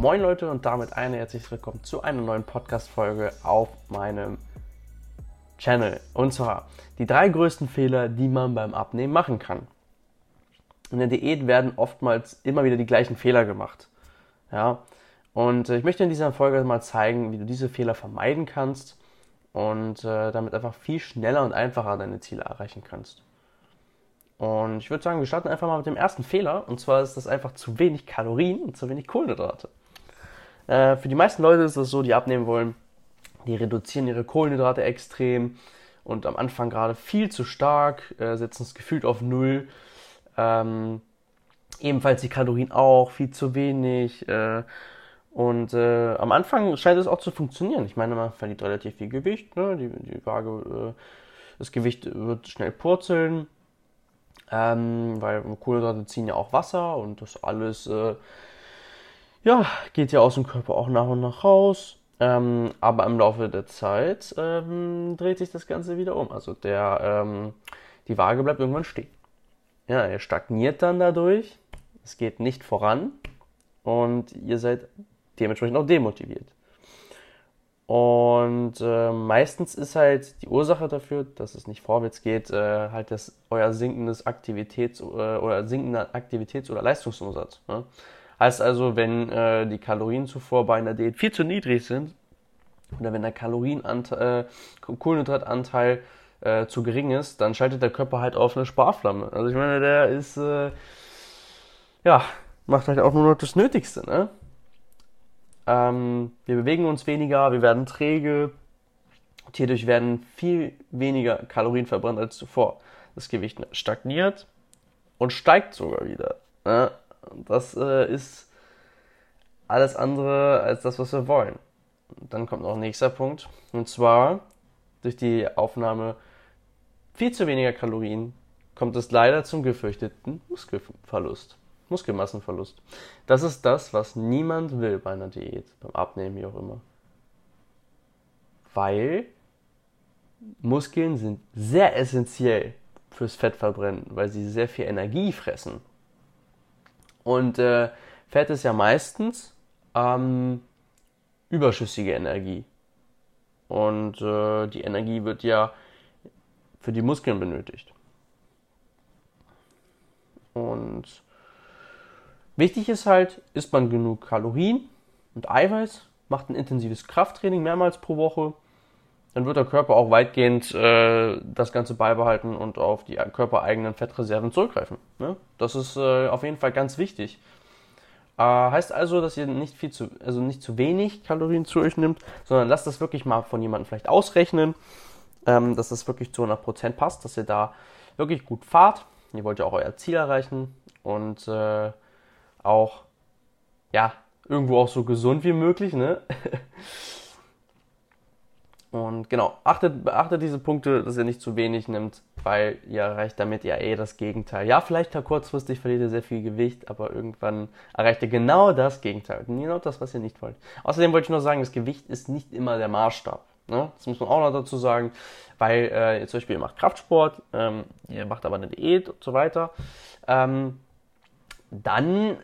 Moin Leute und damit eine herzlich willkommen zu einer neuen Podcast-Folge auf meinem Channel. Und zwar die drei größten Fehler, die man beim Abnehmen machen kann. In der Diät werden oftmals immer wieder die gleichen Fehler gemacht. Ja, und äh, ich möchte in dieser Folge mal zeigen, wie du diese Fehler vermeiden kannst und äh, damit einfach viel schneller und einfacher deine Ziele erreichen kannst. Und ich würde sagen, wir starten einfach mal mit dem ersten Fehler. Und zwar ist das einfach zu wenig Kalorien und zu wenig Kohlenhydrate. Äh, für die meisten Leute ist es so, die abnehmen wollen, die reduzieren ihre Kohlenhydrate extrem und am Anfang gerade viel zu stark, äh, setzen es gefühlt auf Null. Ähm, ebenfalls die Kalorien auch, viel zu wenig. Äh, und äh, am Anfang scheint es auch zu funktionieren. Ich meine, man verliert relativ viel Gewicht, ne? die, die Waage, äh, das Gewicht wird schnell purzeln ähm, weil Kohlenhydrate ziehen ja auch Wasser und das alles äh, ja, geht ja aus dem Körper auch nach und nach raus. Ähm, aber im Laufe der Zeit ähm, dreht sich das Ganze wieder um. Also der, ähm, die Waage bleibt irgendwann stehen. Ja, er stagniert dann dadurch. Es geht nicht voran und ihr seid dementsprechend auch demotiviert. Und äh, meistens ist halt die Ursache dafür, dass es nicht vorwärts geht, äh, halt das euer sinkendes Aktivitäts- äh, oder sinkender Aktivitäts- oder Leistungsumsatz. Ne? Heißt also, wenn äh, die Kalorienzufuhr bei einer Diät viel zu niedrig sind oder wenn der Kalorienanteil, äh, Kohlenhydratanteil äh, zu gering ist, dann schaltet der Körper halt auf eine Sparflamme. Also ich meine, der ist äh, ja macht halt auch nur noch das Nötigste, ne? Ähm, wir bewegen uns weniger, wir werden träge. Und hierdurch werden viel weniger Kalorien verbrannt als zuvor. Das Gewicht stagniert und steigt sogar wieder. Ne? Das äh, ist alles andere als das, was wir wollen. Und dann kommt noch ein nächster Punkt. Und zwar, durch die Aufnahme viel zu weniger Kalorien kommt es leider zum gefürchteten Muskelverlust. Muskelmassenverlust. Das ist das, was niemand will bei einer Diät, beim Abnehmen, wie auch immer. Weil Muskeln sind sehr essentiell fürs Fettverbrennen, weil sie sehr viel Energie fressen. Und äh, Fett ist ja meistens ähm, überschüssige Energie. Und äh, die Energie wird ja für die Muskeln benötigt. Und Wichtig ist halt, isst man genug Kalorien und Eiweiß, macht ein intensives Krafttraining mehrmals pro Woche, dann wird der Körper auch weitgehend äh, das Ganze beibehalten und auf die körpereigenen Fettreserven zurückgreifen. Ne? Das ist äh, auf jeden Fall ganz wichtig. Äh, heißt also, dass ihr nicht viel zu, also nicht zu wenig Kalorien zu euch nimmt, sondern lasst das wirklich mal von jemandem vielleicht ausrechnen, ähm, dass das wirklich zu 100% passt, dass ihr da wirklich gut fahrt. Ihr wollt ja auch euer Ziel erreichen und äh, auch, ja, irgendwo auch so gesund wie möglich, ne? Und genau, achtet, beachtet diese Punkte, dass ihr nicht zu wenig nimmt, weil ihr erreicht damit ja eh das Gegenteil. Ja, vielleicht kurzfristig verliert ihr sehr viel Gewicht, aber irgendwann erreicht ihr genau das Gegenteil. Genau das, was ihr nicht wollt. Außerdem wollte ich nur sagen, das Gewicht ist nicht immer der Maßstab. Ne? Das muss man auch noch dazu sagen, weil äh, zum Beispiel macht Kraftsport, ähm, ihr macht aber eine Diät und so weiter. Ähm, dann,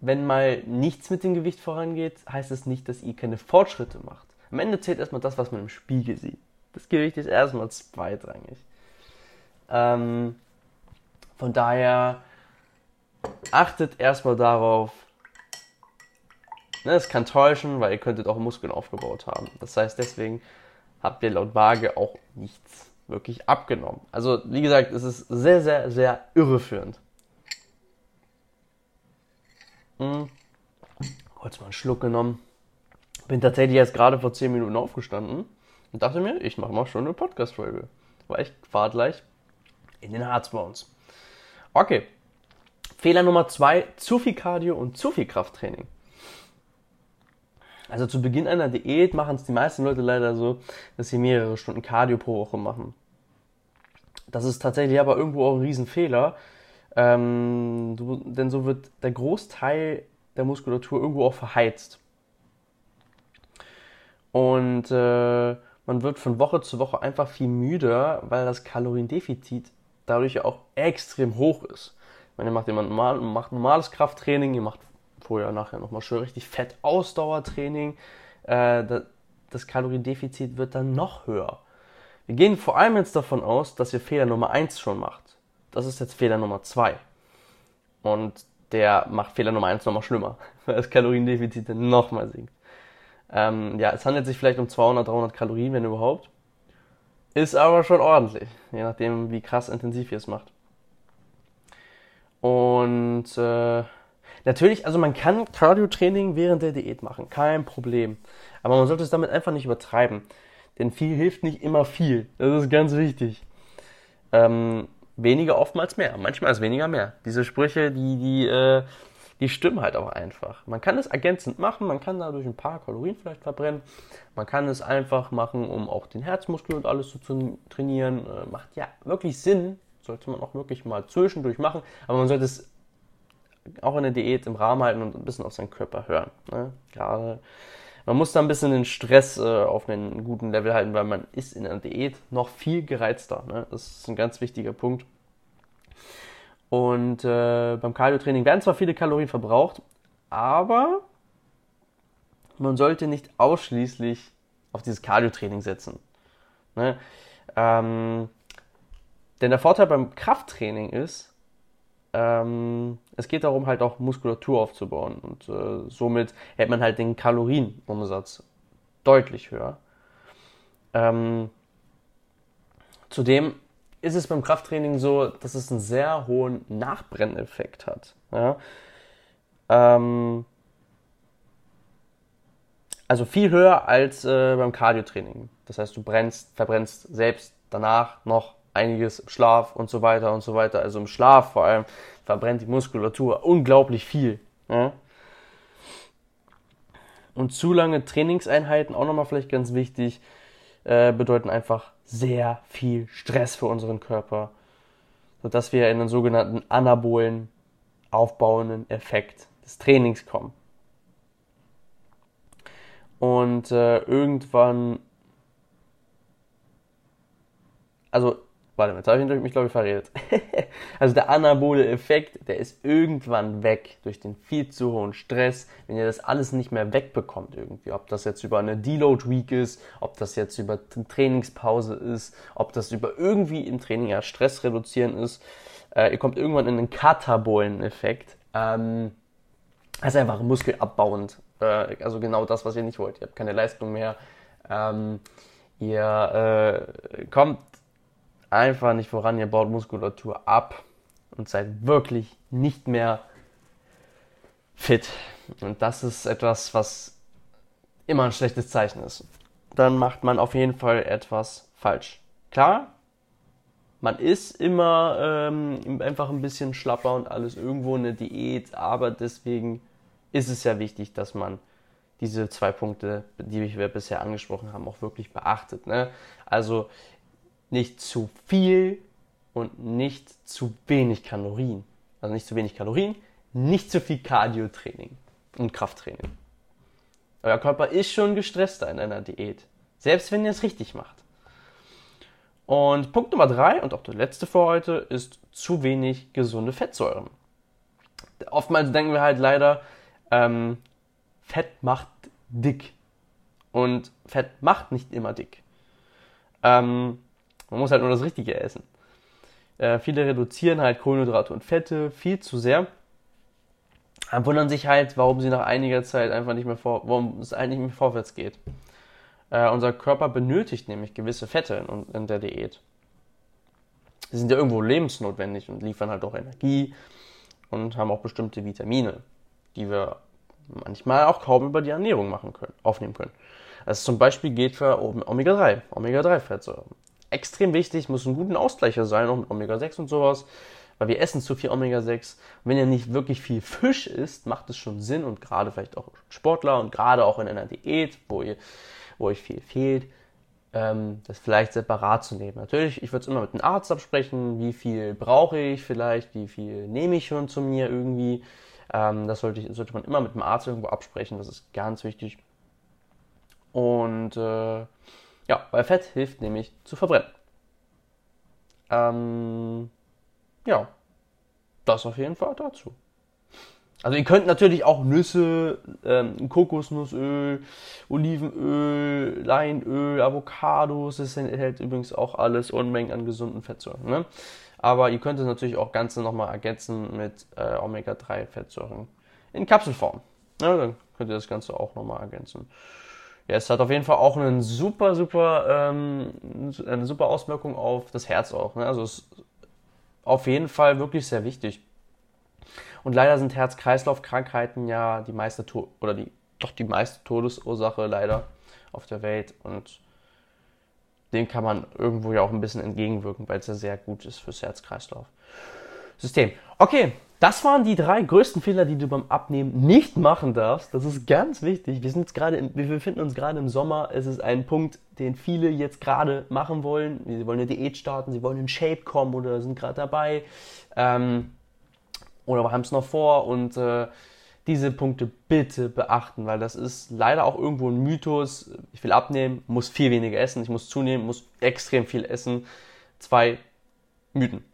wenn mal nichts mit dem Gewicht vorangeht, heißt es nicht, dass ihr keine Fortschritte macht. Am Ende zählt erstmal das, was man im Spiegel sieht. Das Gewicht ist erstmal zweitrangig. Ähm, von daher achtet erstmal darauf. Ne, es kann täuschen, weil ihr könntet auch Muskeln aufgebaut haben. Das heißt, deswegen habt ihr laut Waage auch nichts wirklich abgenommen. Also, wie gesagt, es ist sehr, sehr, sehr irreführend. Hm. Kurz mal einen Schluck genommen. Bin tatsächlich erst gerade vor 10 Minuten aufgestanden und dachte mir, ich mache mal schon eine Podcast-Folge. Weil ich fahre gleich in den Harz bei uns. Okay. Fehler Nummer 2, zu viel Cardio und zu viel Krafttraining. Also zu Beginn einer Diät machen es die meisten Leute leider so, dass sie mehrere Stunden Cardio pro Woche machen. Das ist tatsächlich aber irgendwo auch ein Riesenfehler, ähm, denn so wird der Großteil der Muskulatur irgendwo auch verheizt. Und äh, man wird von Woche zu Woche einfach viel müder, weil das Kaloriendefizit dadurch auch extrem hoch ist. Meine, ihr macht, normal, macht normales Krafttraining, ihr macht vorher, nachher nochmal schön richtig fett Ausdauertraining. Äh, das Kaloriendefizit wird dann noch höher. Wir gehen vor allem jetzt davon aus, dass ihr Fehler Nummer 1 schon macht. Das ist jetzt Fehler Nummer 2. Und der macht Fehler Nummer 1 nochmal schlimmer, weil das Kaloriendefizit dann nochmal sinkt. Ähm, ja, es handelt sich vielleicht um 200, 300 Kalorien, wenn überhaupt. Ist aber schon ordentlich, je nachdem, wie krass intensiv ihr es macht. Und äh, natürlich, also man kann Cardio-Training während der Diät machen, kein Problem. Aber man sollte es damit einfach nicht übertreiben. Denn viel hilft nicht immer viel. Das ist ganz wichtig. Ähm, weniger oftmals mehr. Manchmal ist weniger mehr. Diese Sprüche, die, die, äh, die stimmen halt auch einfach. Man kann es ergänzend machen, man kann dadurch ein paar Kalorien vielleicht verbrennen. Man kann es einfach machen, um auch den Herzmuskel und alles so zu trainieren. Äh, macht ja wirklich Sinn, sollte man auch wirklich mal zwischendurch machen, aber man sollte es auch in der Diät im Rahmen halten und ein bisschen auf seinen Körper hören. Ne? Gerade man muss da ein bisschen den Stress äh, auf einen guten Level halten, weil man ist in der Diät noch viel gereizter. Ne? Das ist ein ganz wichtiger Punkt. Und äh, beim Cardio-Training werden zwar viele Kalorien verbraucht, aber man sollte nicht ausschließlich auf dieses Cardio-Training setzen. Ne? Ähm, denn der Vorteil beim Krafttraining ist, ähm, es geht darum, halt auch Muskulatur aufzubauen. Und äh, somit hält man halt den Kalorienumsatz deutlich höher. Ähm, zudem ist es beim Krafttraining so, dass es einen sehr hohen Nachbrenneffekt hat. Ja? Ähm, also viel höher als äh, beim Cardiotraining. Das heißt, du brennst, verbrennst selbst danach noch einiges im Schlaf und so weiter und so weiter. Also im Schlaf vor allem verbrennt die Muskulatur unglaublich viel. Ja? Und zu lange Trainingseinheiten, auch nochmal vielleicht ganz wichtig, äh, bedeuten einfach sehr viel Stress für unseren Körper, sodass wir in einen sogenannten anabolen, aufbauenden Effekt des Trainings kommen. Und äh, irgendwann, also Warte, jetzt habe ich mich, glaube ich, verredet. also der anabole Effekt, der ist irgendwann weg durch den viel zu hohen Stress, wenn ihr das alles nicht mehr wegbekommt irgendwie. Ob das jetzt über eine Deload Week ist, ob das jetzt über Trainingspause ist, ob das über irgendwie im Training ja Stress reduzieren ist. Äh, ihr kommt irgendwann in einen katabolen Effekt. Ähm, das ist einfach muskelabbauend. Äh, also genau das, was ihr nicht wollt. Ihr habt keine Leistung mehr. Ähm, ihr äh, kommt einfach nicht voran, ihr baut Muskulatur ab und seid wirklich nicht mehr fit. Und das ist etwas, was immer ein schlechtes Zeichen ist. Dann macht man auf jeden Fall etwas falsch. Klar, man ist immer ähm, einfach ein bisschen schlapper und alles irgendwo eine Diät, aber deswegen ist es ja wichtig, dass man diese zwei Punkte, die wir bisher angesprochen haben, auch wirklich beachtet. Ne? Also nicht zu viel und nicht zu wenig Kalorien. Also nicht zu wenig Kalorien, nicht zu viel Cardio-Training und Krafttraining. Euer Körper ist schon gestresster in einer Diät, selbst wenn ihr es richtig macht. Und Punkt Nummer drei und auch der letzte für heute ist zu wenig gesunde Fettsäuren. Oftmals denken wir halt leider, ähm, Fett macht dick. Und Fett macht nicht immer dick. Ähm, man muss halt nur das Richtige essen. Äh, viele reduzieren halt Kohlenhydrate und Fette viel zu sehr. Und wundern sich halt, warum sie nach einiger Zeit einfach nicht mehr vor, warum es eigentlich nicht mehr vorwärts geht. Äh, unser Körper benötigt nämlich gewisse Fette in, in der Diät. Sie sind ja irgendwo lebensnotwendig und liefern halt auch Energie und haben auch bestimmte Vitamine, die wir manchmal auch kaum über die Ernährung machen können, aufnehmen können. Das zum Beispiel geht für Omega-3, Omega-3-Fettsäuren extrem wichtig, muss ein guter Ausgleicher sein, auch mit Omega-6 und sowas, weil wir essen zu viel Omega-6. Wenn ihr nicht wirklich viel Fisch isst, macht es schon Sinn und gerade vielleicht auch Sportler und gerade auch in einer Diät, wo, ihr, wo euch viel fehlt, ähm, das vielleicht separat zu nehmen. Natürlich, ich würde es immer mit einem Arzt absprechen, wie viel brauche ich vielleicht, wie viel nehme ich schon zu mir irgendwie. Ähm, das sollte, sollte man immer mit dem Arzt irgendwo absprechen, das ist ganz wichtig. Und äh, ja, weil Fett hilft nämlich zu verbrennen. Ähm, ja, das auf jeden Fall dazu. Also ihr könnt natürlich auch Nüsse, ähm, Kokosnussöl, Olivenöl, Leinöl, Avocados, das enthält übrigens auch alles Unmengen an gesunden Fettsäuren. Ne? Aber ihr könnt es natürlich auch Ganze nochmal ergänzen mit äh, Omega-3-Fettsäuren in Kapselform. Ja, dann könnt ihr das Ganze auch nochmal ergänzen. Ja, es hat auf jeden Fall auch einen super, super, ähm, eine super Auswirkung auf das Herz auch. Ne? Also es ist auf jeden Fall wirklich sehr wichtig. Und leider sind Herz-Kreislauf-Krankheiten ja die meiste to oder die doch die meiste Todesursache leider auf der Welt und dem kann man irgendwo ja auch ein bisschen entgegenwirken, weil es ja sehr gut ist fürs Herz-Kreislauf-System. Okay, das waren die drei größten Fehler, die du beim Abnehmen nicht machen darfst. Das ist ganz wichtig. Wir sind jetzt gerade, wir befinden uns gerade im Sommer. Es ist ein Punkt, den viele jetzt gerade machen wollen. Sie wollen eine Diät starten, sie wollen in Shape kommen oder sind gerade dabei. Ähm, oder haben es noch vor und äh, diese Punkte bitte beachten, weil das ist leider auch irgendwo ein Mythos. Ich will abnehmen, muss viel weniger essen, ich muss zunehmen, muss extrem viel essen. Zwei Mythen,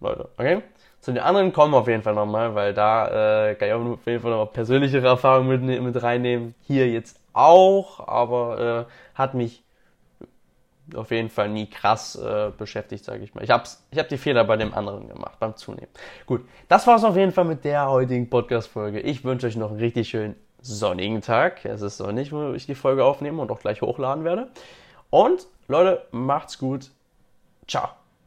Leute, okay? Zu den anderen kommen wir auf jeden Fall nochmal, weil da äh, kann ich auf jeden Fall noch persönlichere Erfahrungen mit, mit reinnehmen. Hier jetzt auch, aber äh, hat mich auf jeden Fall nie krass äh, beschäftigt, sage ich mal. Ich habe ich hab die Fehler bei dem anderen gemacht, beim Zunehmen. Gut, das war's auf jeden Fall mit der heutigen Podcast-Folge. Ich wünsche euch noch einen richtig schönen sonnigen Tag. Es ist sonnig, wo ich die Folge aufnehme und auch gleich hochladen werde. Und Leute, macht's gut. Ciao.